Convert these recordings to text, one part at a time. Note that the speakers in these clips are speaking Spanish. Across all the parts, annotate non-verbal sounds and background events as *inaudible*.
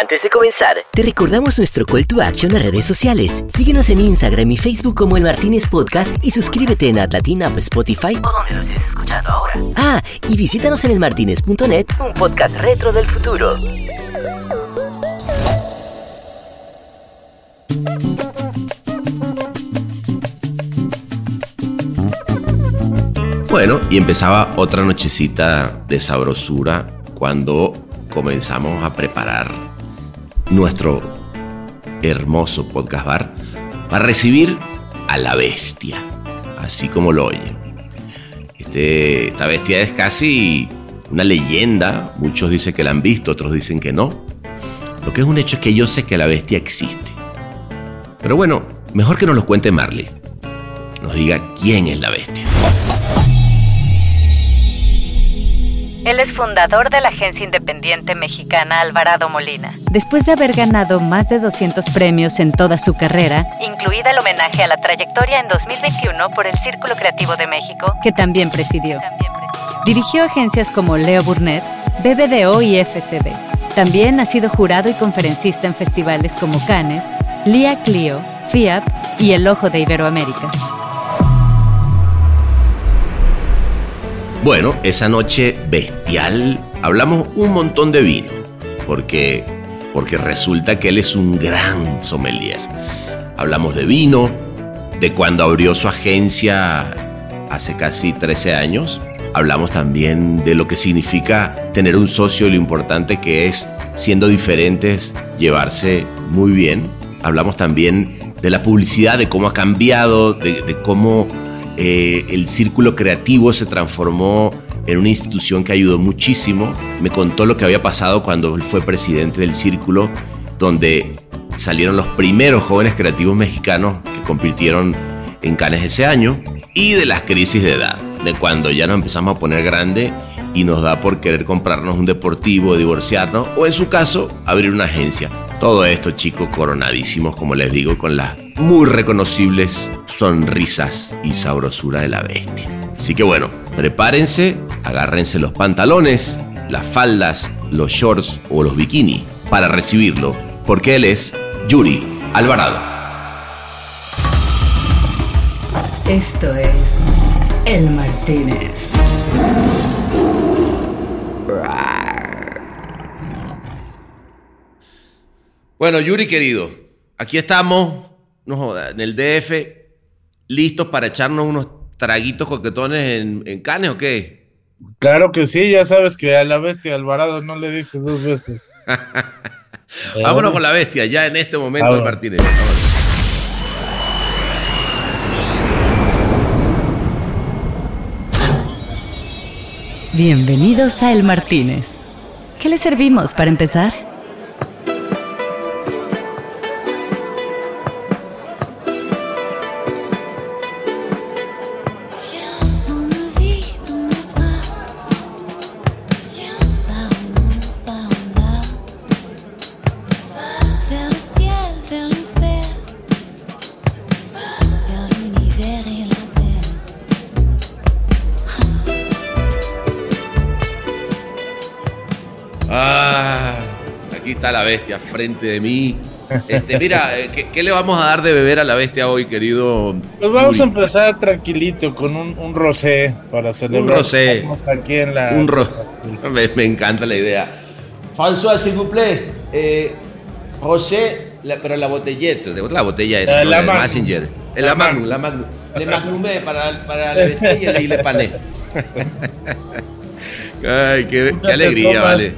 Antes de comenzar, te recordamos nuestro call to action en redes sociales. Síguenos en Instagram y Facebook como El Martínez Podcast y suscríbete en Atlatina Spotify o donde lo estés escuchando ahora. Ah, y visítanos en elmartinez.net, un podcast retro del futuro. Bueno, y empezaba otra nochecita de sabrosura cuando comenzamos a preparar nuestro hermoso podcast bar para recibir a la bestia, así como lo oyen. Este, esta bestia es casi una leyenda, muchos dicen que la han visto, otros dicen que no. Lo que es un hecho es que yo sé que la bestia existe. Pero bueno, mejor que nos lo cuente Marley. Nos diga quién es la bestia. Él es fundador de la agencia independiente mexicana Alvarado Molina. Después de haber ganado más de 200 premios en toda su carrera, incluida el homenaje a la trayectoria en 2021 por el Círculo Creativo de México, que también presidió. Dirigió agencias como Leo Burnett, BBDO y FCB. También ha sido jurado y conferencista en festivales como Cannes, Lia Clio, FIAP y El Ojo de Iberoamérica. Bueno, esa noche bestial hablamos un montón de vino, porque, porque resulta que él es un gran sommelier. Hablamos de vino, de cuando abrió su agencia hace casi 13 años. Hablamos también de lo que significa tener un socio y lo importante que es, siendo diferentes, llevarse muy bien. Hablamos también de la publicidad, de cómo ha cambiado, de, de cómo eh, el círculo creativo se transformó en una institución que ayudó muchísimo. Me contó lo que había pasado cuando él fue presidente del círculo, donde salieron los primeros jóvenes creativos mexicanos que compitieron en Cannes ese año, y de las crisis de edad, de cuando ya nos empezamos a poner grande y nos da por querer comprarnos un deportivo, divorciarnos, o en su caso, abrir una agencia. Todo esto, chicos, coronadísimos, como les digo, con las muy reconocibles sonrisas y sabrosura de la bestia. Así que bueno, prepárense, agárrense los pantalones, las faldas, los shorts o los bikinis para recibirlo, porque él es Yuri Alvarado. Esto es El Martínez. Bueno, Yuri querido, aquí estamos, no joda, en el DF, listos para echarnos unos traguitos coquetones en, en Cannes o qué? Claro que sí, ya sabes que a la bestia Alvarado no le dices dos veces. *laughs* Vámonos con la bestia, ya en este momento, Vámonos. Martínez. Vámonos. Bienvenidos a El Martínez. ¿Qué le servimos para empezar? Está la bestia frente de mí. Este, mira, eh, ¿qué, qué le vamos a dar de beber a la bestia hoy, querido? Pues vamos a empezar tranquilito con un, un rosé para celebrar. rosé. Estamos aquí en la. Un ro- *laughs* me, me encanta la idea. François, s'il vous plaît. Eh, José, la- pero la botelleta, de la botella esa, La- ¿no? la. Messenger. La La Magnum, la Magnum. Le Magnumé para, para la bestia y le pané. *laughs* Ay, qué, qué alegría, vale.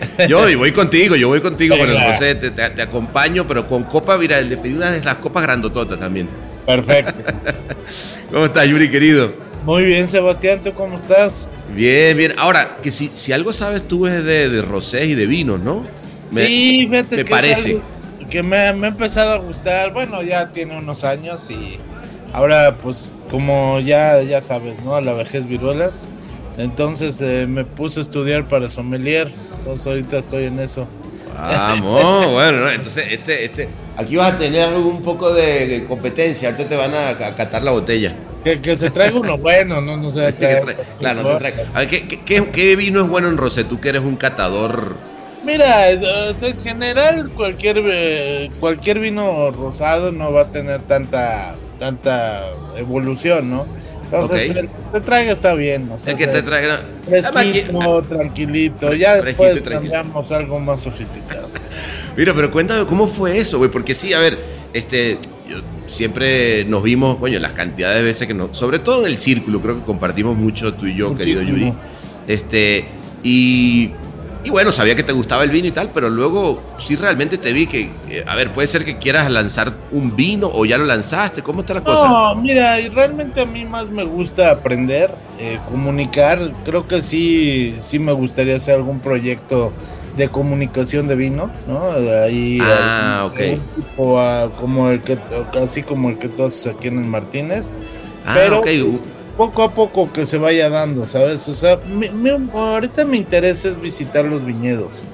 *laughs* Yo y voy contigo, yo voy contigo con el. José, te, te- te acompaño, pero con copa, mira, le pedí una de las copas grandototas también. Perfecto. *laughs* ¿Cómo estás, Yuri, querido? Muy bien, Sebastián, ¿tú cómo estás? Bien, bien. Ahora, que si, si algo sabes tú es de, de rosés y de vinos, ¿no? Me- sí, fíjate me que parece. es algo que me, me ha empezado a gustar. Bueno, ya tiene unos años y ahora, pues, como ya, ya sabes, ¿no? A la vejez viruelas. Entonces eh, me puse a estudiar para sommelier. Entonces ahorita estoy en eso. Vamos, *laughs* bueno, ¿no? entonces este, este, aquí vas a tener un poco de competencia, ahorita te van a, a catar la botella. Que, que se traiga uno bueno, no, no *laughs* se va a Que traer. trae- claro, no te A ver, ¿qué, qué- qué- qué vino es bueno en Rosé? Tú que eres un catador Mira, eh, o sea, en general cualquier eh, cualquier vino rosado no va a tener tanta tanta evolución, ¿no? Entonces, el que te traiga está bien, o sea, El que te traiga. fresquito, tranquilito, ya después cambiamos algo más sofisticado. *laughs* Mira, pero cuéntame cómo fue eso, güey, porque sí, a ver, este, yo- siempre nos vimos, coño, las cantidades de veces que nos, sobre todo en el círculo, creo que compartimos mucho tú y yo, querido. Yuri, este, y, y bueno, sabía que te gustaba el vino y tal, pero luego sí realmente te vi que, eh, a ver, puede ser que quieras lanzar un vino o ya lo lanzaste, ¿cómo está la cosa? No, mira, realmente a mí más me gusta aprender, eh, comunicar. Creo que sí, sí me gustaría hacer algún proyecto de comunicación de vino, ¿no? De Ahí, Ah, algún- ok. algún tipo, ah, como el que, así como el que tú haces aquí en el Martínez. Ah, pero ok, pues, poco a poco que se vaya dando, ¿sabes? O sea, mi- mi- ahorita me interesa es visitar los viñedos,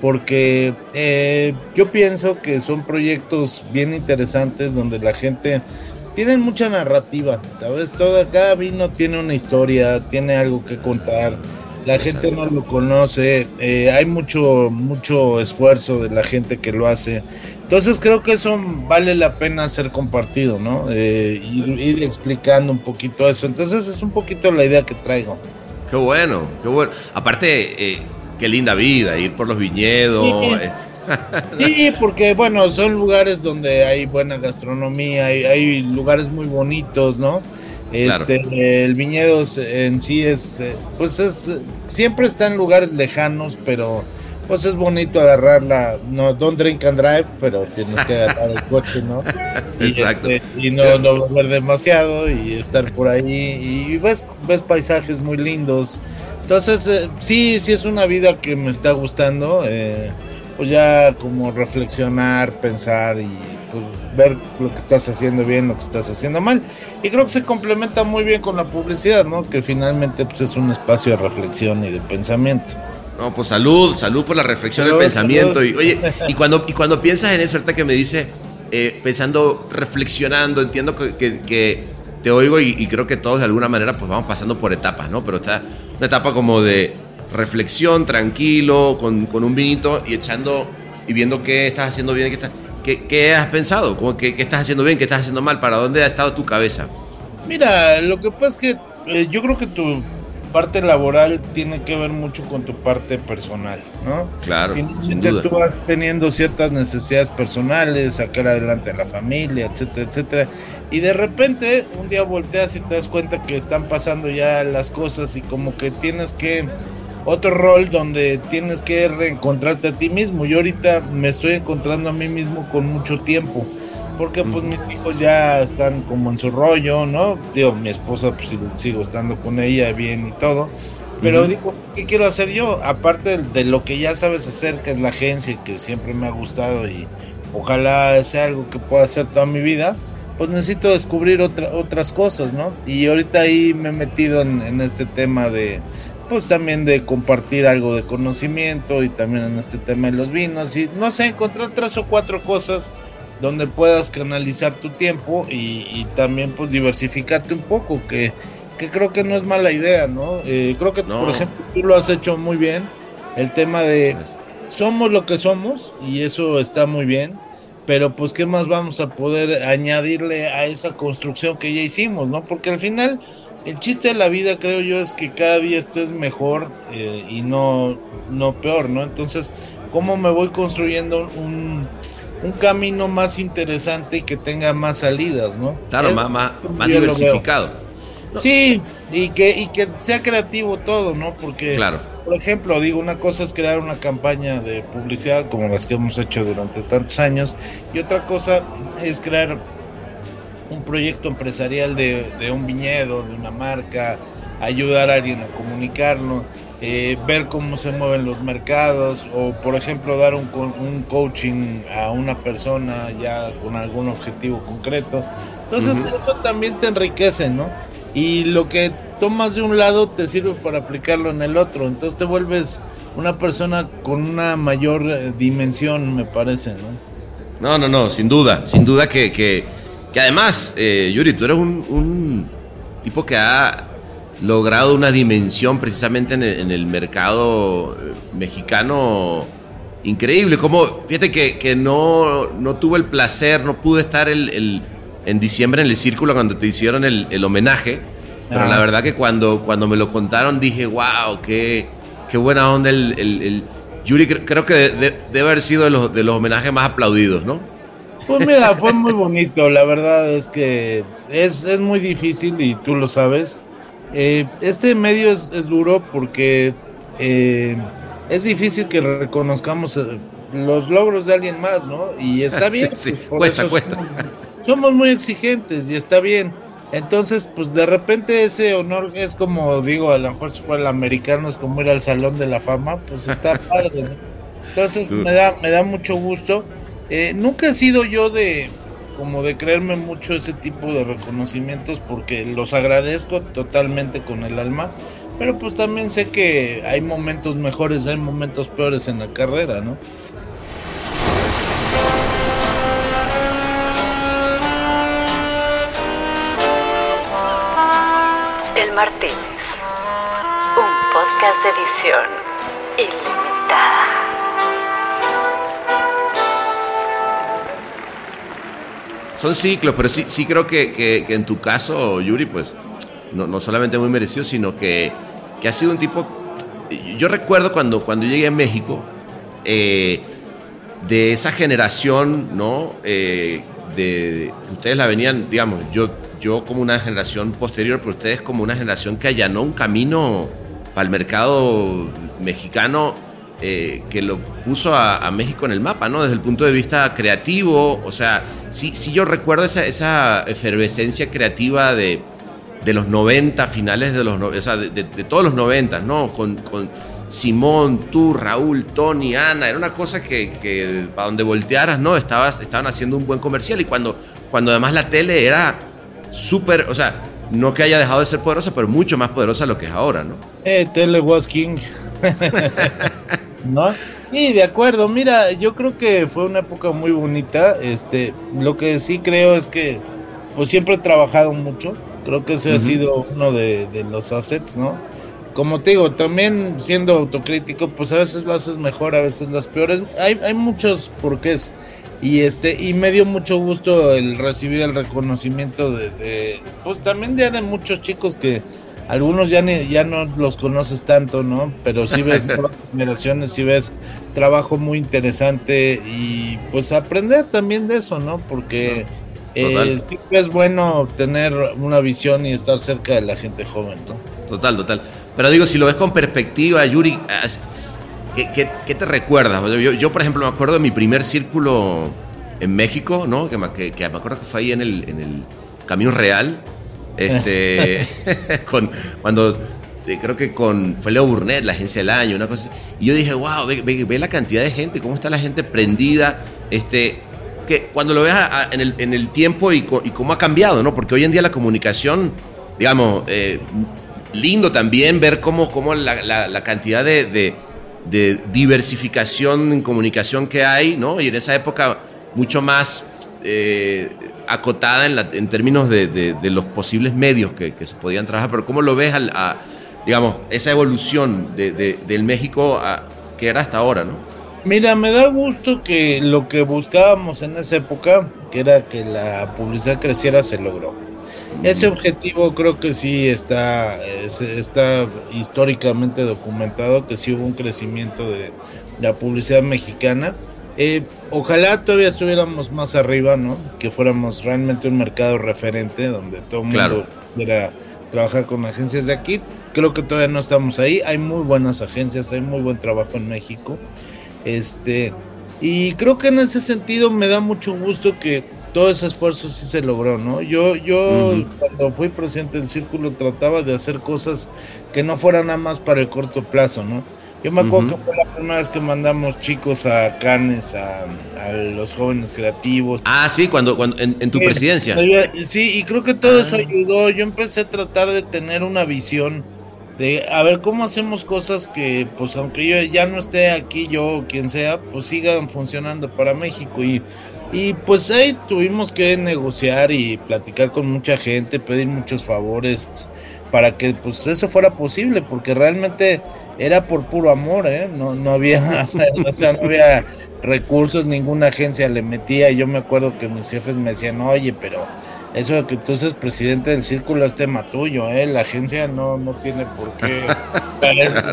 porque eh, yo pienso que son proyectos bien interesantes donde la gente tiene mucha narrativa, ¿sabes? Toda, cada vino tiene una historia, tiene algo que contar. La gente no lo conoce, eh, hay mucho, mucho esfuerzo de la gente que lo hace. Entonces creo que eso vale la pena ser compartido, ¿no? Eh, ir, ir explicando un poquito eso. Entonces es un poquito la idea que traigo. Qué bueno, qué bueno. Aparte, eh, qué linda vida, ir por los viñedos. Sí. este, *laughs* Sí, porque bueno, son lugares donde hay buena gastronomía, hay, hay lugares muy bonitos, ¿no? Claro. Este, el viñedo en sí es, eh, pues es, siempre está en lugares lejanos, pero pues es bonito agarrarla, no, don't drink and drive, pero tienes que agarrar el coche, ¿no? *laughs* Y, Exacto. este, y no, no beber demasiado y estar por ahí y ves, ves paisajes muy lindos. Entonces, eh, sí, sí es una vida que me está gustando. eh, pues ya como reflexionar, pensar y pues, ver lo que estás haciendo bien, lo que estás haciendo mal. Y creo que se complementa muy bien con la publicidad, ¿no? Que finalmente pues, es un espacio de reflexión y de pensamiento. No, pues salud, salud por la reflexión del pensamiento. salud. Y, oye, *laughs* y cuando, y cuando piensas en eso, ahorita que me dice, eh, pensando, reflexionando, entiendo que, que- que te oigo y, y creo que todos de alguna manera pues vamos pasando por etapas, ¿no? Pero está una etapa como de reflexión, tranquilo, con, con un vinito y echando y viendo qué estás haciendo bien, qué, estás- qué, qué has pensado, que, qué estás haciendo bien, qué estás haciendo mal, para dónde ha estado tu cabeza. Mira, lo que pasa es que eh, yo creo que tu parte laboral tiene que ver mucho con tu parte personal, ¿no? Claro, sin Finalmente duda. tú vas teniendo ciertas necesidades personales, sacar adelante a la familia, etcétera, etcétera. Y de repente un día volteas y te das cuenta que están pasando ya las cosas y como que tienes que otro rol donde tienes que reencontrarte a ti mismo. Yo ahorita me estoy encontrando a mí mismo con mucho tiempo. Porque pues mis hijos ya están como en su rollo, ¿no? Digo, mi esposa pues sigo estando con ella bien y todo. Pero Ujú. digo, ¿qué quiero hacer yo? Aparte de lo que ya sabes hacer, que es la agencia, que siempre me ha gustado y ojalá sea algo que pueda hacer toda mi vida, pues necesito descubrir otra, otras cosas, ¿no? Y ahorita ahí me he metido en, en este tema de, pues también de compartir algo de conocimiento y también en este tema de los vinos y no sé, encontrar tres o cuatro cosas donde puedas canalizar tu tiempo y, y también pues diversificarte un poco, que, que creo que no es mala idea, ¿no? Eh, creo que No. por ejemplo tú lo has hecho muy bien, el tema de somos lo que somos y eso está muy bien, pero pues qué más vamos a poder añadirle a esa construcción que ya hicimos, ¿no? Porque al final el chiste de la vida creo yo es que cada día estés mejor eh, y no, no peor, ¿no? Entonces, ¿cómo me voy construyendo un, un camino más interesante y que tenga más salidas, ¿no? Claro, Es más, más, más diversificado. No. Sí, y que, y que sea creativo todo, ¿no? Porque Claro. por ejemplo, digo, una cosa es crear una campaña de publicidad como las que hemos hecho durante tantos años y otra cosa es crear un proyecto empresarial de, de un viñedo, de una marca, ayudar a alguien a comunicarlo, eh, ver cómo se mueven los mercados o, por ejemplo, dar un, un coaching a una persona ya con algún objetivo concreto. Entonces, Ujú. eso también te enriquece, ¿no? Y lo que tomas de un lado te sirve para aplicarlo en el otro. Entonces te vuelves una persona con una mayor eh, dimensión, me parece, ¿no? No, no, no, sin duda, sin duda que, que, que además, eh, Yuri, tú eres un, un tipo que ha logrado una dimensión precisamente en el, en el mercado eh, mexicano increíble. Como, fíjate que, que no, no tuve el placer, no pude estar el, el- en diciembre en el círculo cuando te hicieron el, el homenaje. Pero Ah. la verdad que cuando, cuando me lo contaron dije, wow, qué, qué buena onda el, el- el- Yuri. cre- Creo que de- de- debe haber sido de los, de los homenajes más aplaudidos, ¿no? Pues mira, fue muy bonito, la verdad es que es, es muy difícil y tú lo sabes. Eh, este medio es, es duro porque eh, es difícil que reconozcamos eh, los logros de alguien más, ¿no? Y está *laughs* bien. Sí, sí, cuesta, cuesta. Somos, somos muy exigentes y está bien. Entonces, pues de repente ese honor es como digo, a lo mejor si fuera el americano es como ir al Salón de la Fama, pues está *laughs* padre, ¿no? Entonces me da, me da mucho gusto. Eh, nunca he sido yo de como de creerme mucho ese tipo de reconocimientos porque los agradezco totalmente con el alma, pero pues también sé que hay momentos mejores, hay momentos peores en la carrera, ¿no? El Martínez. Un podcast de edición ilimitada. Son ciclos, pero sí, sí creo que, que- en tu caso, Yuri, pues no, no solamente muy merecido, sino que, que ha sido un tipo... Yo recuerdo cuando, cuando llegué a México, eh, de esa generación, ¿no? Eh, de, ustedes la venían, digamos, yo, yo como una generación posterior, pero ustedes como una generación que allanó un camino para el mercado mexicano eh, que lo puso a, a México en el mapa, ¿no? Desde el punto de vista creativo, o sea, sí, sí yo recuerdo esa, esa efervescencia creativa de, de los 90, finales de los, no- o sea, de, de- de todos los 90, ¿no? Con, con Simón, tú, Raúl, Tony, Ana, era una cosa que, que para donde voltearas, ¿no? Estabas, estaban haciendo un buen comercial y cuando, cuando además la tele era súper, o sea, no que haya dejado de ser poderosa, pero mucho más poderosa de lo que es ahora, ¿no? Eh, Tele was King. *laughs* ¿No? Sí, de acuerdo. Mira, yo creo que fue una época muy bonita. Este, lo que sí creo es que, pues siempre he trabajado mucho. Creo que ese ha sido uno de, de los assets, ¿no? Como te digo, también siendo autocrítico, pues a veces lo haces mejor, a veces las peores. Hay, hay muchos porqués. Y este, y me dio mucho gusto el recibir el reconocimiento de, de- pues también de muchos chicos que algunos ya ni, ya no los conoces tanto, ¿no? Pero sí ves *laughs* nuevas generaciones, sí ves trabajo muy interesante y pues aprender también de eso, ¿no? Porque eh, Total. siempre es bueno tener una visión y estar cerca de la gente joven, ¿no? Total, total. Pero digo, si lo ves con perspectiva, Yuri, ¿qué, qué- qué te recuerdas? Yo, yo, por ejemplo, me acuerdo de mi primer círculo en México, ¿no? Que me, que- que me acuerdo que fue ahí en el, en el Camino Real. Este, *laughs* *laughs* con, cuando eh, creo que con fue Leo Burnett, la agencia del año, una cosa. Y yo dije, wow, ve, ve- ve la cantidad de gente, cómo está la gente prendida. Este, que cuando lo a- a- en, el, en el tiempo y, co- y cómo ha cambiado, ¿no? Porque hoy en día la comunicación, digamos, eh, lindo también ver cómo, cómo la, la- la cantidad de, de- de diversificación en comunicación que hay, ¿no? Y en esa época mucho más eh, acotada en, la- en términos de, de- de los posibles medios que, que se podían trabajar, pero ¿cómo lo ves, al, a, digamos, esa evolución de- de- del México a, que era hasta ahora, ¿no? Mira, me da gusto que lo que buscábamos en esa época, que era que la publicidad creciera, se logró. Ese objetivo creo que sí está, es- está históricamente documentado, que sí hubo un crecimiento de la publicidad mexicana. Eh, ojalá todavía estuviéramos más arriba, ¿no? Que fuéramos realmente un mercado referente donde todo el mundo quisiera trabajar con agencias de aquí. Creo que todavía no estamos ahí. Hay muy buenas agencias, hay muy buen trabajo en México. Este, y creo que en ese sentido me da mucho gusto que todo ese esfuerzo sí se logró, ¿no? Yo, yo cuando fui presidente del círculo trataba de hacer cosas que no fueran nada más para el corto plazo, ¿no? Yo me acuerdo Ujú. que fue la primera vez que mandamos chicos a Cannes, a, a los jóvenes creativos. Ah, sí, cuando, cuando en, en tu Sí, presidencia. Sí, y creo que todo eso Ah. ayudó. Yo empecé a tratar de tener una visión de a ver cómo hacemos cosas que, pues, aunque yo ya no esté aquí, yo o quien sea, pues sigan funcionando para México. Y, y pues ahí tuvimos que negociar y platicar con mucha gente, pedir muchos favores para que pues eso fuera posible, porque realmente era por puro amor, ¿eh? No, no había, *laughs* o sea, no había recursos, ninguna agencia le metía. Yo me acuerdo que mis jefes me decían, oye, pero eso de que tú seas presidente del círculo es tema tuyo, ¿eh? La agencia no, no tiene por qué. *laughs*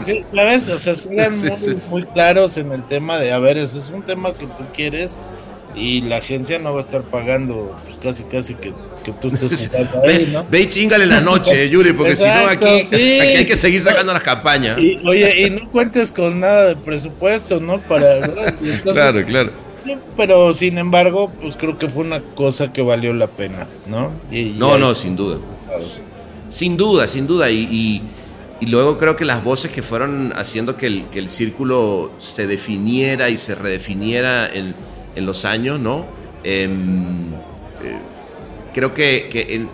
Sí, ¿Sabes? O sea, Sí, muy, muy claros en el tema de, a ver, ese es un tema que tú quieres y la agencia no va a estar pagando, pues casi, casi que, que tú estés *laughs* ahí, ¿no? ve y chingale en la noche, *laughs* Yuri, porque si no aquí, sí. aquí hay que seguir sacando las campañas. Y, oye, y no cuentes con nada de presupuesto, ¿no? Para, *laughs* Claro, claro. Pero sin embargo, pues creo que fue una cosa que valió la pena, ¿no? Y- No, no, sin duda. Sin duda, sin duda. Y, y- y luego creo que las voces que fueron haciendo que el, que el círculo se definiera y se redefiniera en, en los años, ¿no? Em, eh, creo que,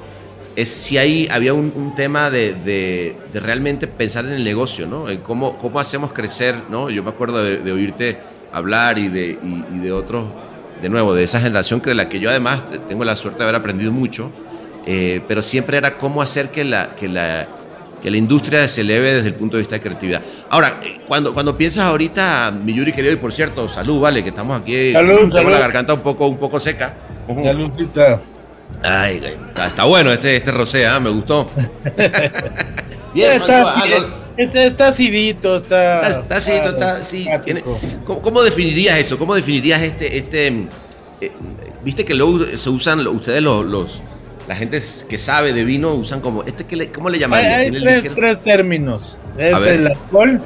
es, si hay, había un, tema de, realmente pensar en el negocio, ¿no? En cómo, cómo hacemos crecer, ¿no? Yo me acuerdo de, oírte hablar y de, y- y de otros, de nuevo, de esa generación que de la que yo además tengo la suerte de haber aprendido mucho, eh, pero siempre era cómo hacer que la, que, la, que la industria se eleve desde el punto de vista de creatividad. Ahora, eh, cuando, cuando piensas ahorita, mi Yuri querido, y por cierto, salud, vale, que estamos aquí, Salud, salud. la garganta un poco, un poco seca. Saludcita. Ay, está, está bueno este, este rosé, ¿ah? me gustó. *laughs* Bien, está, así, ah, no, está, está acidito, está. Está, está así, está, sí, tiene-. ¿cómo, cómo definirías eso? ¿Cómo definirías este, este, eh, viste que luego se usan ustedes los, los- la gente que sabe de vino usan como este que le, ¿cómo le el tres, términos. Es el alcohol,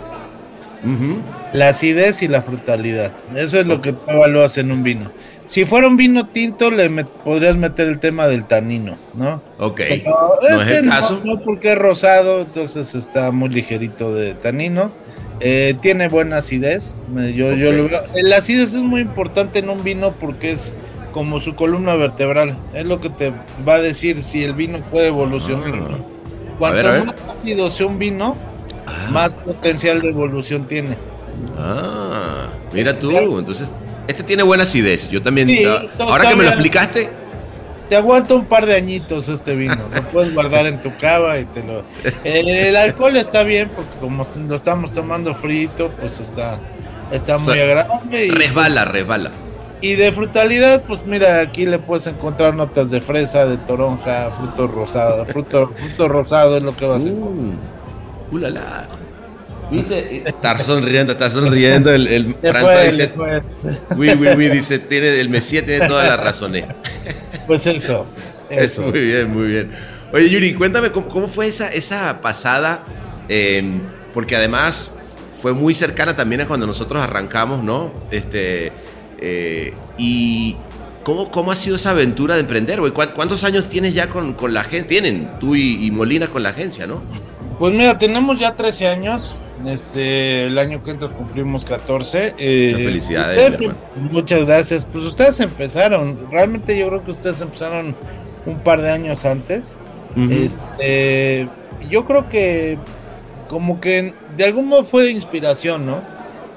la acidez y la frutalidad. Eso es lo que tú evalúas en un vino. Si fuera un vino tinto, le met- podrías meter el tema del tanino, ¿no? Ok, Pero no es este el caso. No, porque es rosado, entonces está muy ligerito de tanino. Eh, tiene buena acidez. Yo, yo Ok. lo veo. La acidez es muy importante en un vino porque es como su columna vertebral. Es lo que te va a decir si el vino puede evolucionar. Ah. Cuanto A ver, a ver. más ácido sea un vino, Ah, más potencial de evolución tiene. ah, mira tú, entonces, este tiene buena acidez. Yo también, Sí, ah, ahora que me lo explicaste, Te aguanta un par de añitos este vino. Lo *laughs* puedes guardar en tu cava y te lo. El, el alcohol está bien porque como lo estamos tomando frito, pues está, está muy O sea, agradable. Y, resbala, resbala. Y de frutalidad, pues mira, aquí le puedes encontrar notas de fresa, de toronja, fruto rosado. Fruto, fruto rosado es lo que vas a encontrar. Uh, ulala. ¿Viste? Está sonriendo, está sonriendo. El, el fue, dice, le fue. oui, oui, oui, dice, tiene, el Mesías tiene toda la razón. eh. *laughs* Pues eso. Es Eso. muy bien, muy bien. Oye, Yuri, cuéntame cómo, cómo fue esa, esa pasada, eh, porque además fue muy cercana también a cuando nosotros arrancamos, ¿no? Este, eh, y ¿cómo, ¿cómo ha sido esa aventura de emprender, güey? ¿Cuán- ¿Cuántos años tienes ya con, con la agencia? Tienen tú y, y Molina con la agencia, ¿no? Pues mira, tenemos ya 13 años. Este, el año que entra cumplimos 14. Eh, Muchas felicidades, ustedes em- muchas gracias. Pues ustedes empezaron. Realmente yo creo que ustedes empezaron un par de años antes. Este, yo creo que como que de algún modo fue de inspiración, ¿no?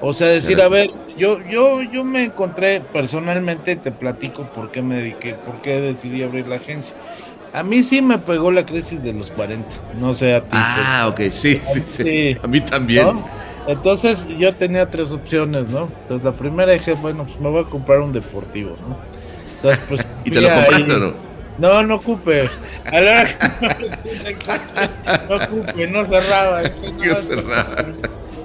O sea, decir, a ver, yo, yo, yo me encontré personalmente, te platico por qué me dediqué, por qué decidí abrir la agencia. A mí sí me pegó la crisis de los 40, no sé a ti. Ah, ok, sí, sí, sí. Sí. A mí también. ¿no? Entonces yo tenía tres opciones, ¿no? Entonces la primera dije, bueno, pues me voy a comprar un deportivo, ¿no? Entonces, pues, *laughs* ¿Y te lo compraste o no? No, no ocupe. A la hora que *laughs* no ocupe, no cerraba. *laughs* No, cerraba.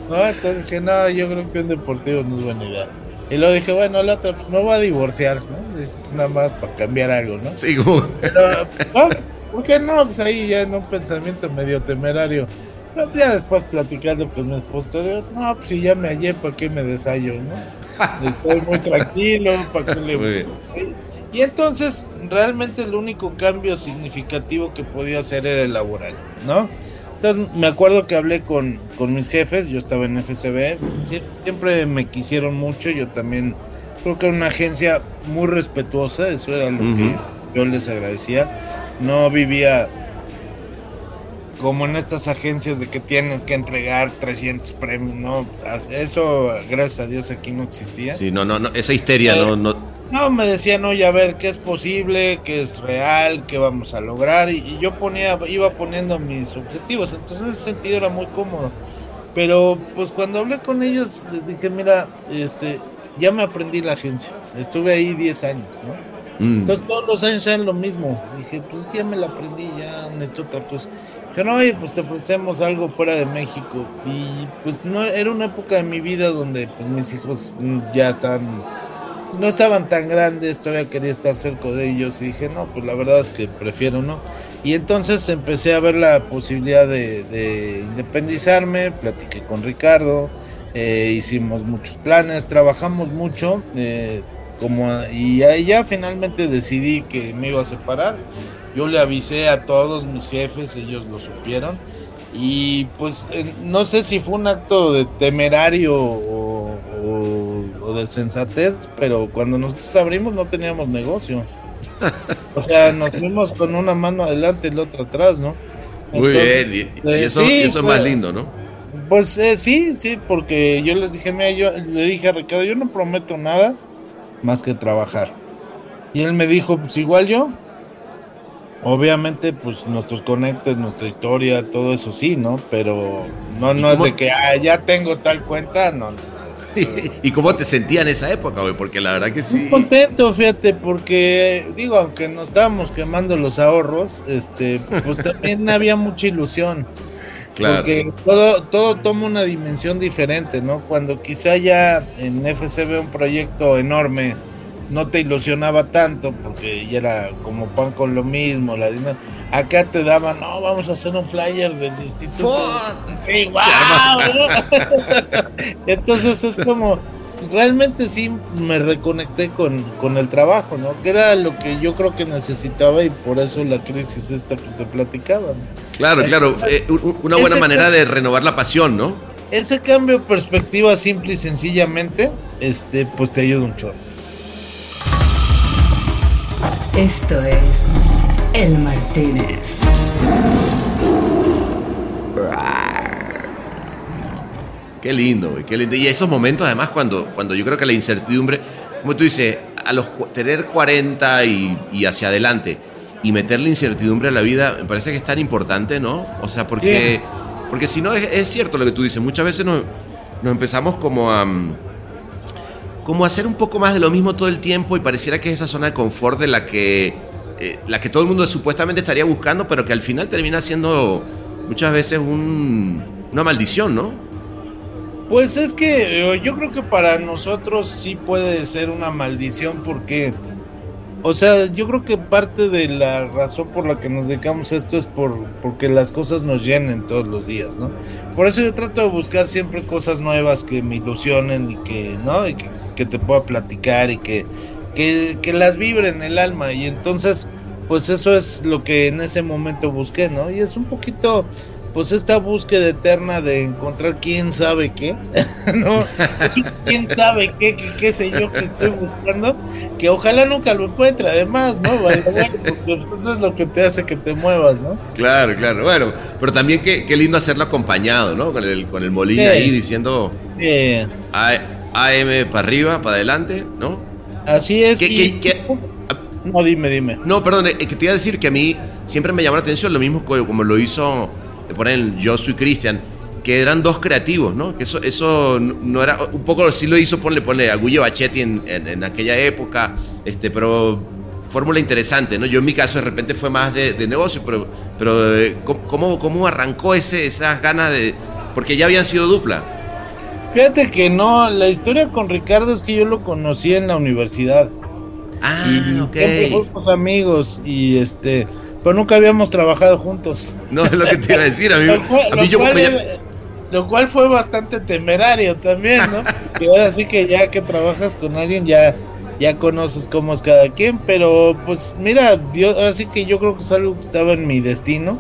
No, entonces dije, no, yo creo que un deportivo no es buena idea. Y luego dije, bueno, la otra, pues me voy a divorciar, ¿no? Es nada más para cambiar algo, ¿no? Sí, como... Pero, no, ¿por qué no? Pues ahí ya en un pensamiento medio temerario. Pero ya después platicando con mi esposo, digo, no, pues si ya me hallé, ¿para qué me desallo, no? Estoy muy tranquilo, ¿para qué le bien. Y entonces, realmente el único cambio significativo que podía hacer era el laboral, ¿no? Entonces, me acuerdo que hablé con, con mis jefes, yo estaba en FCB, sie- siempre me quisieron mucho, yo también creo que era una agencia muy respetuosa, eso era lo que yo les agradecía. No vivía como en estas agencias de que tienes que entregar 300 premios, no, eso gracias a Dios aquí no existía. Sí, no, no, no, esa histeria no, no, No, me decían, oye, a ver, qué es posible, qué es real, qué vamos a lograr. Y, y yo ponía, iba poniendo mis objetivos. Entonces, en ese sentido era muy cómodo. Pero pues cuando hablé con ellos les dije, mira, este, ya me aprendí la agencia. Estuve ahí 10 años, ¿no? Mm. Entonces todos los años eran lo mismo. Dije, pues es que ya me la aprendí, ya necesito otra cosa. Dije, no, oye, pues te ofrecemos algo fuera de México. Y pues no, era una época de mi vida donde pues mis hijos ya estaban, no estaban tan grandes, todavía quería estar cerca de ellos. Y dije, no, pues la verdad es que prefiero no. Y entonces empecé a ver la posibilidad de, de independizarme, platiqué con Ricardo, eh, hicimos muchos planes, trabajamos mucho, eh, como, y ya finalmente decidí que me iba a separar. Yo le avisé a todos mis jefes, ellos lo supieron. Y pues eh, no sé si fue un acto de temerario o, o- de sensatez, pero cuando nosotros abrimos no teníamos negocio. O sea, nos fuimos con una mano adelante y la otra atrás, ¿no? Muy bien, y, y eh, sí, y eso es más lindo, ¿no? Pues eh, sí, sí, porque yo les dije, mira, yo le dije a Ricardo, yo no prometo nada más que trabajar. Y él me dijo, pues igual yo. Obviamente, pues nuestros conectes, nuestra historia, todo eso sí, ¿no? Pero no, ¿Y no es de que ah, ya tengo tal cuenta, no. no. *laughs* ¿Y cómo te sentías en esa época, güey? Porque la verdad que Muy sí. contento, fíjate, porque digo, aunque nos estábamos quemando los ahorros, este, pues también *laughs* había mucha ilusión. Claro. Porque todo, todo toma una dimensión diferente, ¿no? Cuando quizá ya en FCB un proyecto enorme no te ilusionaba tanto, porque ya era como pan con lo mismo, la Acá te daban, no, vamos a hacer un flyer del instituto. ¡Qué guau! *laughs* Entonces es como, realmente sí me reconecté con, con el trabajo, ¿no? Que era lo que yo creo que necesitaba y por eso la crisis esta que te platicaba. ¿no? Claro, claro. eh, un- un- una buena Ese manera de renovar la pasión, ¿no? Ese cambio de perspectiva simple y sencillamente, este, pues te ayuda un chorro. Esto es El Martínez. Qué lindo, güey, qué lindo. Y esos momentos, además, cuando, cuando yo creo que la incertidumbre, como tú dices, a los cu- tener 40 y, y hacia adelante y meterle incertidumbre a la vida, me parece que es tan importante, ¿no? O sea, porque, porque si no, es, es cierto lo que tú dices, muchas veces nos, nos empezamos como a, mm, como hacer un poco más de lo mismo todo el tiempo y pareciera que es esa zona de confort de la que, eh, la que todo el mundo supuestamente estaría buscando, pero que al final termina siendo muchas veces un- una maldición, ¿no? Pues es que eh, yo creo que para nosotros sí puede ser una maldición porque, o sea, yo creo que parte de la razón por la que nos dedicamos esto es por porque las cosas nos llenen todos los días, ¿no? Por eso yo trato de buscar siempre cosas nuevas que me ilusionen y que, ¿no? Y que, que te pueda platicar y que, que, que las vibre en el alma y entonces, pues eso es lo que en ese momento busqué, ¿no? Y es un poquito pues esta búsqueda eterna de encontrar quién sabe qué, *laughs* ¿no? Sí, quién sabe qué, qué, qué sé yo que estoy buscando, que ojalá nunca lo encuentre, además, ¿no? Porque eso es lo que te hace que te muevas, ¿no? Claro, claro. Bueno, pero también qué, qué lindo hacerlo acompañado, ¿no? Con el, con el Molina Sí. ahí diciendo A- AM para arriba, para adelante, ¿no? así es. ¿Qué- y- qué- qué- No, dime, dime. No, perdón, eh, que te iba a decir que a mí siempre me llamó la atención lo mismo co- como lo hizo, poner el Yo soy Cristian, que eran dos creativos, ¿no? Que eso, eso no no era, un poco sí lo hizo, ponle, ponle a Guille Bachetti en, en- en aquella época, este, pero fórmula interesante, ¿no? Yo en mi caso de repente fue más de, de negocio, pero, pero eh, ¿cómo, cómo arrancó ese, esas ganas de...? Porque ya habían sido dupla. Fíjate que no, la historia con Ricardo es que yo lo conocí en la universidad. Ah, y ok. fuimos amigos y este, pero nunca habíamos trabajado juntos. No, es lo que te iba a decir, a mí, *laughs* Lo cual, a mí lo yo cual me- era- lo cual fue bastante temerario también, ¿no? *laughs* que ahora sí que ya que trabajas con alguien ya, ya conoces cómo es cada quien, pero pues mira, yo, ahora sí que yo creo que es algo que estaba en mi destino.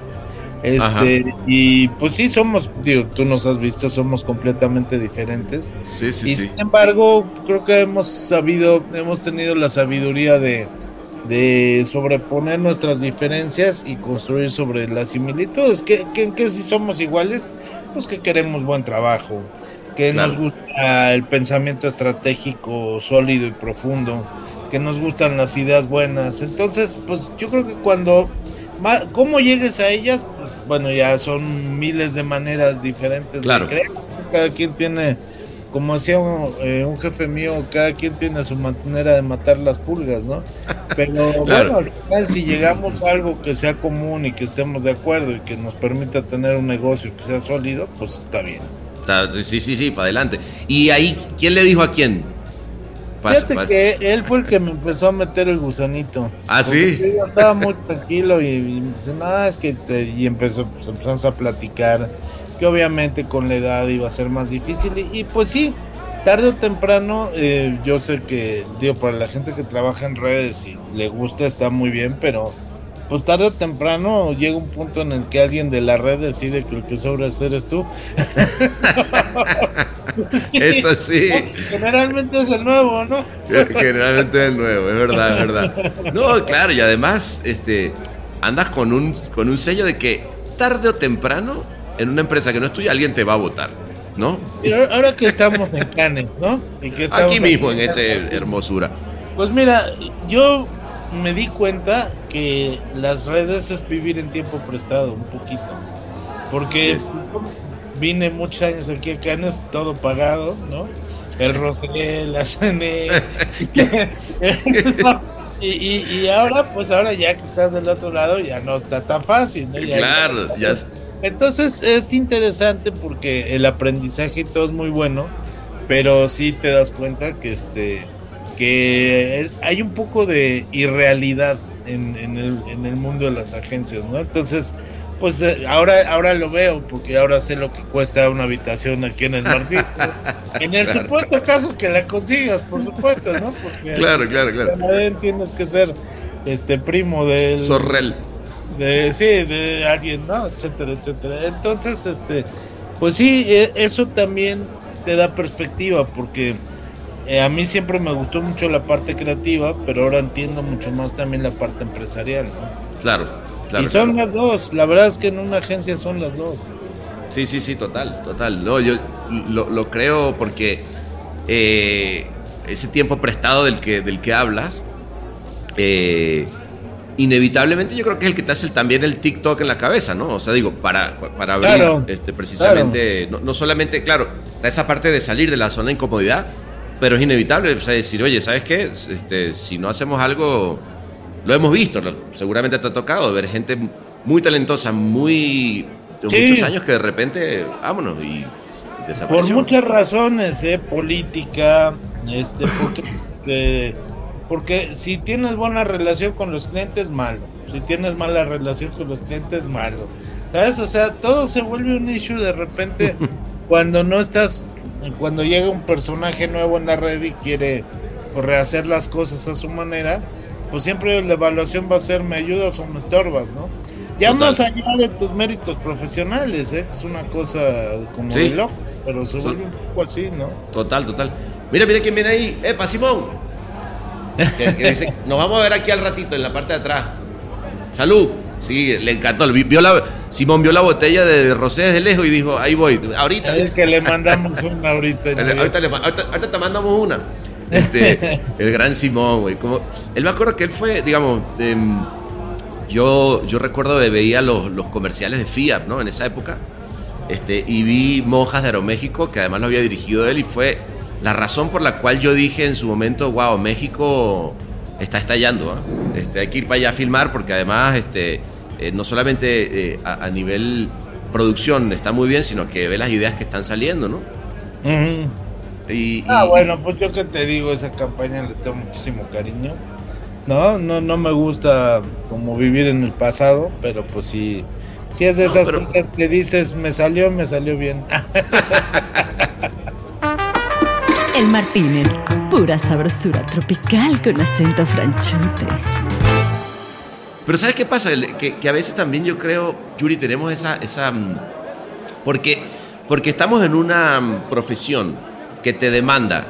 Este, y pues sí somos, digo, tú nos has visto, somos completamente diferentes. Sí, sí, y sí. sin embargo, creo que hemos sabido, hemos tenido la sabiduría de, de sobreponer nuestras diferencias y construir sobre las similitudes. que que que si somos iguales? Pues que queremos buen trabajo, que Claro. nos gusta el pensamiento estratégico sólido y profundo, que nos gustan las ideas buenas. Entonces, pues yo creo que cuando ¿cómo llegues a ellas? Pues, bueno, ya son miles de maneras diferentes Claro. de crear. Cada quien tiene, como decía un, eh, un jefe mío, cada quien tiene su manera de matar las pulgas, ¿no? *laughs* Pero Claro. bueno, al final, si llegamos a algo que sea común y que estemos de acuerdo y que nos permita tener un negocio que sea sólido, pues está bien. Está- sí, sí, sí, para adelante. ¿Y ahí quién le dijo a quién? Pas- Fíjate pas- que él fue el que me empezó a meter el gusanito. ¿Ah, sí? Yo estaba muy tranquilo y, y no, es que te-", y empezó, pues, empezamos a platicar que obviamente con la edad iba a ser más difícil y, y, pues sí, tarde o temprano, eh, yo sé que, digo, para la gente que trabaja en redes y le gusta está muy bien, pero pues tarde o temprano llega un punto en el que alguien de la red decide que el que sobra eres tú. *laughs* *laughs* Eso sí. Generalmente es el nuevo, ¿no? *laughs* Generalmente de nuevo, es verdad, es verdad. No, claro, y además, este, andas con un, con un sello de que tarde o temprano, en una empresa que no es tuya, alguien te va a votar, ¿no? Y ahora que estamos en Canes, ¿no? Y que estamos Aquí mismo, en este hermosura. Pues mira, yo me di cuenta que las redes es vivir en tiempo prestado, un poquito. Porque Sí. Vine muchos años aquí a Canes, todo pagado, ¿no? El Rosé, la CNE. *laughs* y, y, y ahora, pues ahora ya que estás del otro lado, ya no está tan fácil, ¿no? Ya- Claro, ya. entonces es interesante porque el aprendizaje y todo es muy bueno, pero sí te das cuenta que este que hay un poco de irrealidad en, en el, en el mundo de las agencias, ¿no? Entonces, pues eh, ahora, ahora lo veo, porque ahora sé lo que cuesta una habitación aquí en el Martín. *laughs* en el Claro. supuesto caso que la consigas, por supuesto, ¿no? Porque Claro, claro, claro. también tienes que ser este primo del Sorrel. de sí, de alguien, ¿no? etcétera, etcétera. Entonces, este, pues sí, e- eso también te da perspectiva porque eh, a mí siempre me gustó mucho la parte creativa, pero ahora entiendo mucho más también la parte empresarial, ¿no? Claro, claro. y son claro. las dos, la verdad es que en una agencia son las dos. Sí, sí, sí, total, total. No, yo lo, lo creo porque eh, ese tiempo prestado del que, del que hablas, eh, inevitablemente yo creo que es el que te hace también el TikTok en la cabeza, ¿no? O sea, digo, para, para abrir Claro, este, precisamente, no, no solamente, claro, está esa parte de salir de la zona de incomodidad, pero es inevitable, o sea, decir, oye, ¿sabes qué? Este, si no hacemos algo, lo hemos visto, lo- seguramente te ha tocado ver gente muy talentosa, muy de Sí. muchos años que de repente, vámonos, y Por desapareció. muchas razones, ¿eh? Política, este, porque, *laughs* eh, porque si tienes buena relación con los clientes, malo. Si tienes mala relación con los clientes, malo. ¿Sabes? O sea, todo se vuelve un issue de repente *laughs* cuando no estás, cuando llega un personaje nuevo en la red y quiere pues, rehacer las cosas a su manera, pues siempre la evaluación va a ser me ayudas o me estorbas, ¿no? Ya Total. más allá de tus méritos profesionales, ¿eh? que es una cosa como Sí. de loco, pero se vuelve un poco así, ¿no? Total, total. Mira, mira quién viene ahí. ¡Epa, Simón! *laughs* Que, que dice, nos vamos a ver aquí al ratito, en la parte de atrás. ¡Salud! Sí, le encantó. Vi- Vio la, Simón vio la botella de, de rosé desde lejos y dijo, ahí voy. Ahorita, Es que le mandamos una ahorita. *laughs* ahorita, le ahorita- ahorita te mandamos una. Este, *laughs* el gran Simón, güey. Como, él me acuerdo que él fue, digamos, em, yo, yo recuerdo que veía los, los comerciales de Fiat, ¿no? En esa época. Este, y vi Monjas de Aeroméxico, que además lo había dirigido él, y fue la razón por la cual yo dije en su momento, wow, México está estallando, ¿ah? este, hay que ir para allá a filmar, porque además este, eh, no solamente eh, a, a nivel producción está muy bien, sino que ve las ideas que están saliendo, ¿no? Y, Ah, y- bueno, pues yo que te digo, esa campaña le tengo muchísimo cariño. No, no, no me gusta como vivir en el pasado, pero pues sí, sí es de No, esas pero- cosas que dices, me salió, me salió bien. *laughs* El Martínez, pura sabrosura tropical con acento franchute. Pero ¿sabes qué pasa? Que, que a veces también yo creo, Yuri, tenemos esa... esa mm, porque, porque estamos en una mm, profesión que te demanda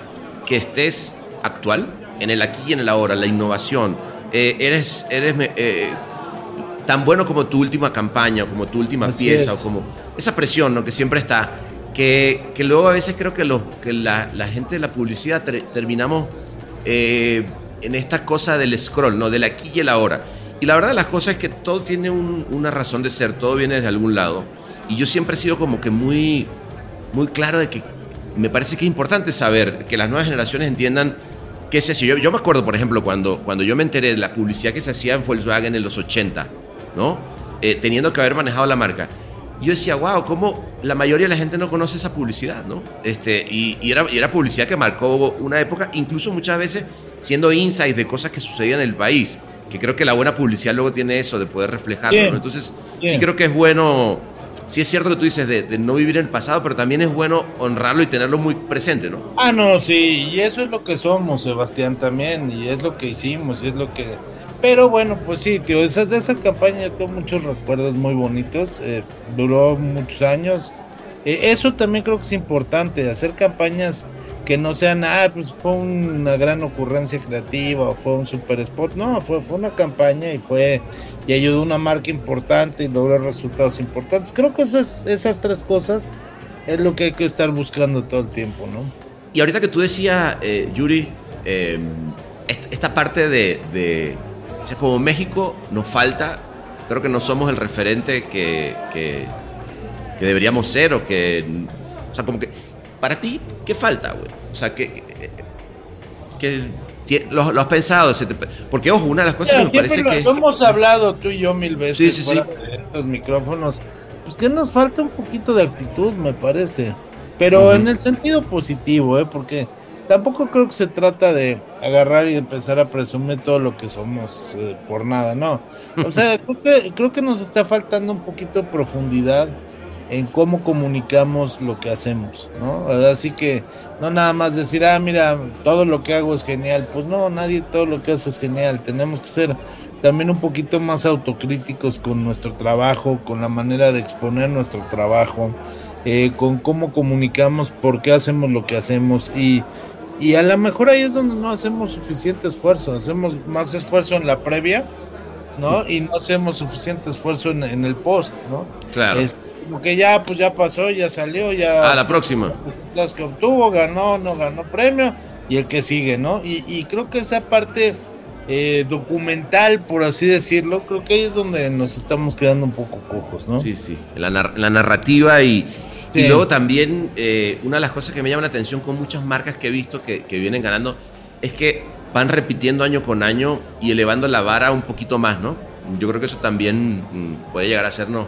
que estés actual, en el aquí y en el ahora, la innovación. Eh, eres eres eh, tan bueno como tu última campaña, o como tu última Así pieza, es. o como esa presión ¿no? que siempre está. Que, que luego a veces creo que, los, que la, la gente de la publicidad ter- terminamos eh, en esta cosa del scroll, ¿no? del aquí y el ahora. Y la verdad de las cosas es que todo tiene un- una razón de ser, todo viene desde algún lado. Y yo siempre he sido como que muy, muy claro de que me parece que es importante saber que las nuevas generaciones entiendan qué es eso. Yo, yo me acuerdo, por ejemplo, cuando, cuando yo me enteré de la publicidad que se hacía en Volkswagen en los 80, ¿no? Eh, teniendo que haber manejado la marca. Yo decía, wow, cómo la mayoría de la gente no conoce esa publicidad, ¿no? Este, y, y era, y era publicidad que marcó una época, incluso muchas veces siendo insights de cosas que sucedían en el país. Que creo que la buena publicidad luego tiene eso, de poder reflejarlo, Bien, ¿no? Entonces, sí bien. creo que es bueno, sí es cierto que tú dices de, de no vivir en el pasado, pero también es bueno honrarlo y tenerlo muy presente, ¿no? Ah, no, sí, y eso es lo que somos, Sebastián, también, y es lo que hicimos, y es lo que... Pero bueno, pues sí, tío, esa, de esa campaña yo tengo muchos recuerdos muy bonitos, eh, duró muchos años. Eh, eso también creo que es importante, hacer campañas que no sean, ah, pues fue una gran ocurrencia creativa o fue un super spot. No, fue, fue una campaña y fue y ayudó a una marca importante y logró resultados importantes. Creo que es- esas tres cosas es lo que hay que estar buscando todo el tiempo, ¿no? Y ahorita que tú decías, eh, Yuri, est- esta parte de, de- O sea, como México nos falta, creo que no somos el referente que, que deberíamos ser o que. O sea, como que. Para ti, ¿qué falta, güey? O sea, que. que lo, lo has pensado? Porque, ojo, una de las cosas Mira, que me parece lo, que. lo hemos hablado tú y yo mil veces Sí, sí, fuera de estos micrófonos. Pues que nos falta un poquito de actitud, me parece. Pero Ujú. en el sentido positivo, ¿eh? Porque tampoco creo que se trata de agarrar y empezar a presumir todo lo que somos eh, por nada, no. O sea, *laughs* creo que, creo que nos está faltando un poquito de profundidad en cómo comunicamos lo que hacemos, ¿no? Así que no nada más decir, ah, mira, todo lo que hago es genial. Pues no, nadie todo lo que hace es genial. Tenemos que ser también un poquito más autocríticos con nuestro trabajo, con la manera de exponer nuestro trabajo, eh, con cómo comunicamos, por qué hacemos lo que hacemos y, y a lo mejor ahí es donde no hacemos suficiente esfuerzo, hacemos más esfuerzo en la previa, ¿no? Y no hacemos suficiente esfuerzo en, en el post, ¿no? Claro. Es como que ya, pues ya pasó, ya salió, ya Ah, la próxima. los que obtuvo, ganó, no ganó premio y el que sigue, ¿no? Y, y creo que esa parte eh, documental, por así decirlo, creo que ahí es donde nos estamos quedando un poco cojos, ¿no? Sí, sí. La, nar- la narrativa y, Sí. y luego también eh, una de las cosas que me llama la atención con muchas marcas que he visto que, que vienen ganando es que van repitiendo año con año y elevando la vara un poquito más, ¿no? Yo creo que eso también mm, puede llegar a hacernos,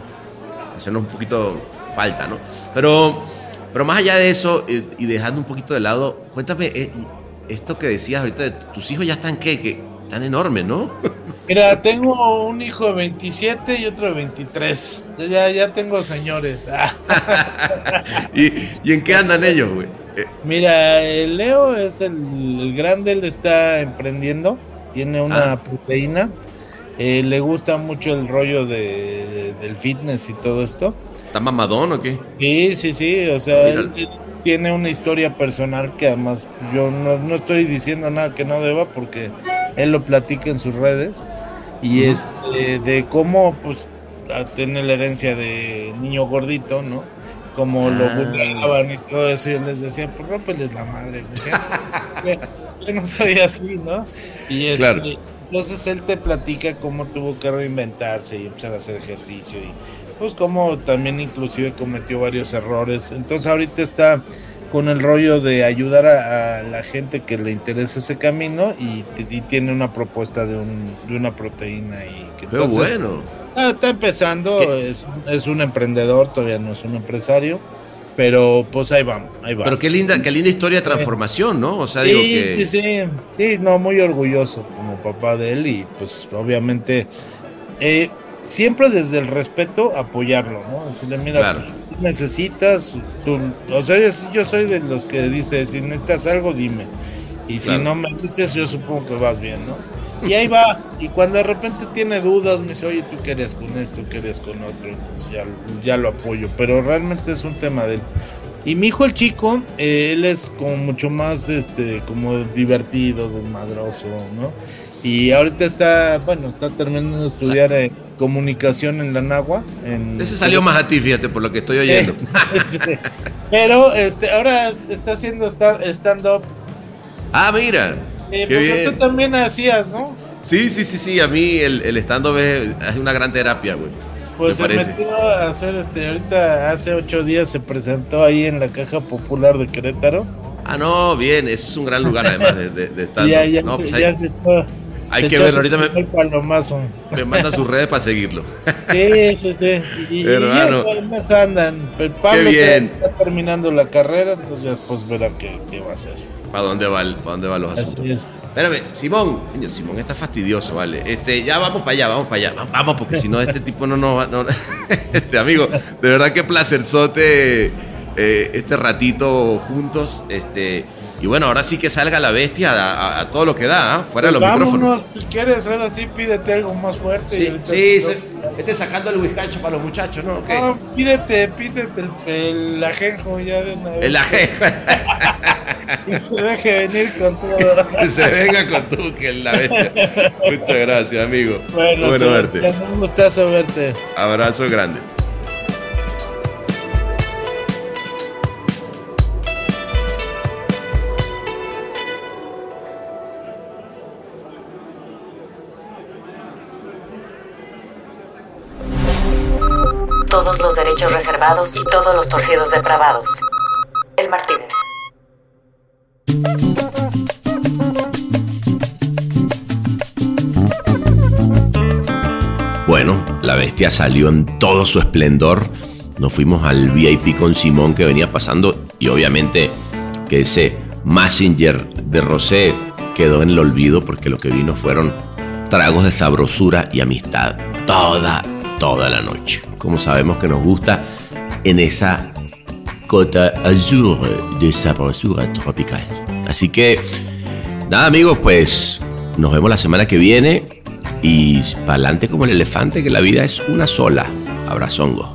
hacernos un poquito falta, ¿no? Pero, pero más allá de eso eh, y dejando un poquito de lado, cuéntame, eh, esto que decías ahorita, de tus hijos ya están, ¿qué? Que están enormes, ¿no? *laughs* Mira, tengo un hijo de 27 y otro de 23. Yo Ya, ya tengo señores. *laughs* ¿Y, y en qué andan ellos, güey? Eh, Mira, el Leo es el, el grande, él está emprendiendo, tiene una Ah. proteína, eh, le gusta mucho el rollo de, del fitness y todo esto. ¿Está mamadón o qué? Sí, sí, sí, o sea, él, él tiene una historia personal que además yo no, no estoy diciendo nada que no deba porque él lo platica en sus redes y Ujú. este de cómo pues tiene la herencia de niño gordito, ¿no? Como lo Ah. burlaban y todo eso, yo les decía, pues rómpeles la madre, *laughs* yo no soy así, ¿no? Y este, Claro. Entonces él te platica cómo tuvo que reinventarse y empezar a hacer ejercicio y pues como también inclusive cometió varios errores. Entonces ahorita está con el rollo de ayudar a, a la gente que le interesa ese camino y, tiene una propuesta de, un, de una proteína y que Qué entonces, bueno. ah, está empezando, es un emprendedor, todavía no es un empresario, pero pues ahí vamos, ahí va. Pero qué linda, qué linda historia de transformación, ¿no? O sea, digo Sí, que. sí, sí, sí, no, muy orgulloso como papá de él y pues obviamente eh, siempre desde el respeto apoyarlo, ¿no? Decirle, mira, Claro. pues, necesitas, tú, o sea, yo soy de los que dice, si necesitas algo, dime. Y si no me dices, yo supongo que vas bien, ¿no? Y ahí va, y cuando de repente tiene dudas, me dice, oye, tú querías con esto, querías con otro, entonces ya, ya lo apoyo, pero realmente es un tema de él. Y mi hijo el chico, eh, él es como mucho más, este, como divertido, desmadroso, ¿no? Y ahorita está, bueno, está terminando de estudiar eh, comunicación en la Nagua. En, Ese salió más a ti, fíjate, por lo que estoy oyendo. *laughs* Sí. Pero este, ahora está haciendo sta- stand-up. Ah, mira. Eh, porque bien. tú también hacías, ¿no? Sí, sí, sí, sí. A mí el, el stand-up es, es una gran terapia, güey. Pues me se parece. metió a hacer este, ahorita hace ocho días se presentó ahí en la Caja Popular de Querétaro. Ah, no, bien. Ese es un gran lugar, además, de, de, de *laughs* stand-up. ya, ya No, se, pues ya hay, se echó- hay se que verlo. Ahorita me, primer palomazo. me manda sus redes para seguirlo. *laughs* Sí, sí, sí. Y, y Hermano. ya, andan. Pero Pablo bien. está terminando la carrera, entonces ya después verá qué, qué va a hacer. ¿Para dónde, va el- para dónde van los asuntos? Es. Espérame, Simón, coño, Simón está fastidioso, vale. Este, ya vamos para allá, vamos para allá. Va- Vamos, porque si no, este tipo no nos va. no- *laughs* este amigo, de verdad que placerzote eh, este ratito juntos. Este, y bueno, ahora sí que salga la bestia a, a- a todo lo que da, ¿ah? fuera de los Pues micrófonos. vámonos, si quieres, ahora sí pídete algo más fuerte. y Sí, ahorita- sí, se- este sacando el whiskacho para los muchachos, ¿no? ¿Qué? No, pídete, pídete el, el ajenjo ya de una vez. El aje- *laughs* Y se deje venir con todo. que *laughs* se venga con tú, que la bestia. Muchas gracias, amigo. Bueno, bueno verte. un gustazo verte. Abrazo grande. Reservados y todos los torcidos depravados. El Martínez. Bueno, la bestia salió en todo su esplendor. Nos fuimos al VIP con Simón que venía pasando y obviamente que ese Messenger de Rosé quedó en el olvido porque lo que vino fueron tragos de sabrosura y amistad toda, toda la noche. Como sabemos que nos gusta en esa cota azul de sabrosura tropical. Así que, nada amigos, pues nos vemos la semana que viene y para adelante como el elefante, que la vida es una sola. Abrazongo.